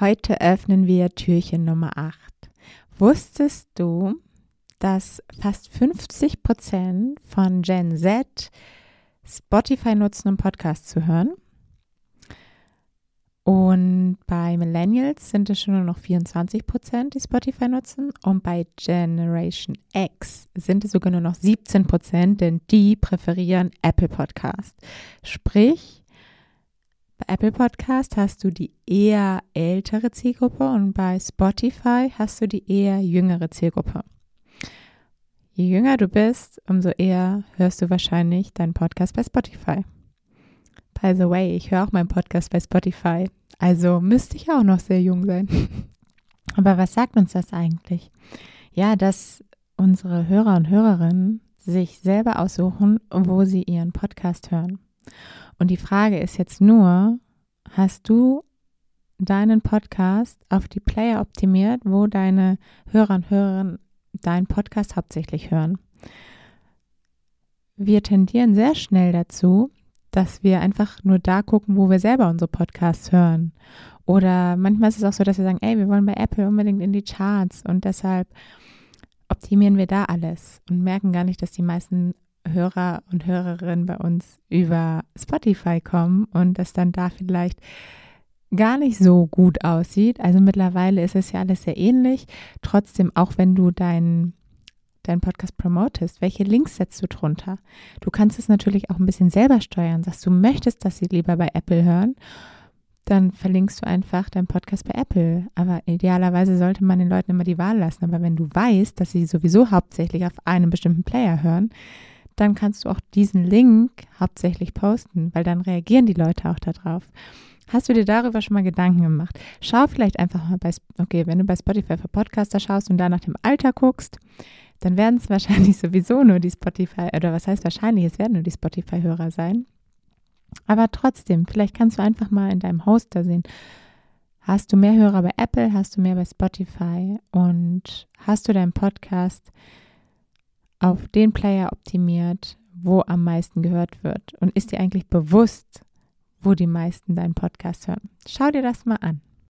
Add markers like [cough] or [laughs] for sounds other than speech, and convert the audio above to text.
Heute öffnen wir Türchen Nummer 8. Wusstest du, dass fast 50 Prozent von Gen Z Spotify nutzen, um Podcasts zu hören? Und bei Millennials sind es schon nur noch 24 Prozent, die Spotify nutzen. Und bei Generation X sind es sogar nur noch 17 Prozent, denn die präferieren Apple Podcast. Sprich, bei Apple Podcast hast du die eher ältere Zielgruppe und bei Spotify hast du die eher jüngere Zielgruppe. Je jünger du bist, umso eher hörst du wahrscheinlich deinen Podcast bei Spotify. By the way, ich höre auch meinen Podcast bei Spotify. Also müsste ich auch noch sehr jung sein. [laughs] Aber was sagt uns das eigentlich? Ja, dass unsere Hörer und Hörerinnen sich selber aussuchen, wo sie ihren Podcast hören. Und die Frage ist jetzt nur, hast du deinen Podcast auf die Player optimiert, wo deine Hörer und Hörerinnen deinen Podcast hauptsächlich hören? Wir tendieren sehr schnell dazu, dass wir einfach nur da gucken, wo wir selber unsere Podcasts hören. Oder manchmal ist es auch so, dass wir sagen, ey, wir wollen bei Apple unbedingt in die Charts und deshalb optimieren wir da alles und merken gar nicht, dass die meisten Hörer und Hörerinnen bei uns über Spotify kommen und dass dann da vielleicht gar nicht so gut aussieht. Also mittlerweile ist es ja alles sehr ähnlich. Trotzdem, auch wenn du deinen deinen Podcast promotest, welche Links setzt du drunter? Du kannst es natürlich auch ein bisschen selber steuern. Sagst du möchtest, dass sie lieber bei Apple hören, dann verlinkst du einfach deinen Podcast bei Apple. Aber idealerweise sollte man den Leuten immer die Wahl lassen. Aber wenn du weißt, dass sie sowieso hauptsächlich auf einem bestimmten Player hören, dann kannst du auch diesen Link hauptsächlich posten, weil dann reagieren die Leute auch darauf. Hast du dir darüber schon mal Gedanken gemacht? Schau vielleicht einfach mal bei, okay, wenn du bei Spotify für Podcaster schaust und da nach dem Alter guckst, dann werden es [laughs] wahrscheinlich sowieso nur die Spotify, oder was heißt wahrscheinlich, es werden nur die Spotify-Hörer sein. Aber trotzdem, vielleicht kannst du einfach mal in deinem Hoster sehen, hast du mehr Hörer bei Apple, hast du mehr bei Spotify und hast du deinen Podcast auf den Player optimiert, wo am meisten gehört wird? Und ist dir eigentlich bewusst, wo die meisten deinen Podcast hören? Schau dir das mal an.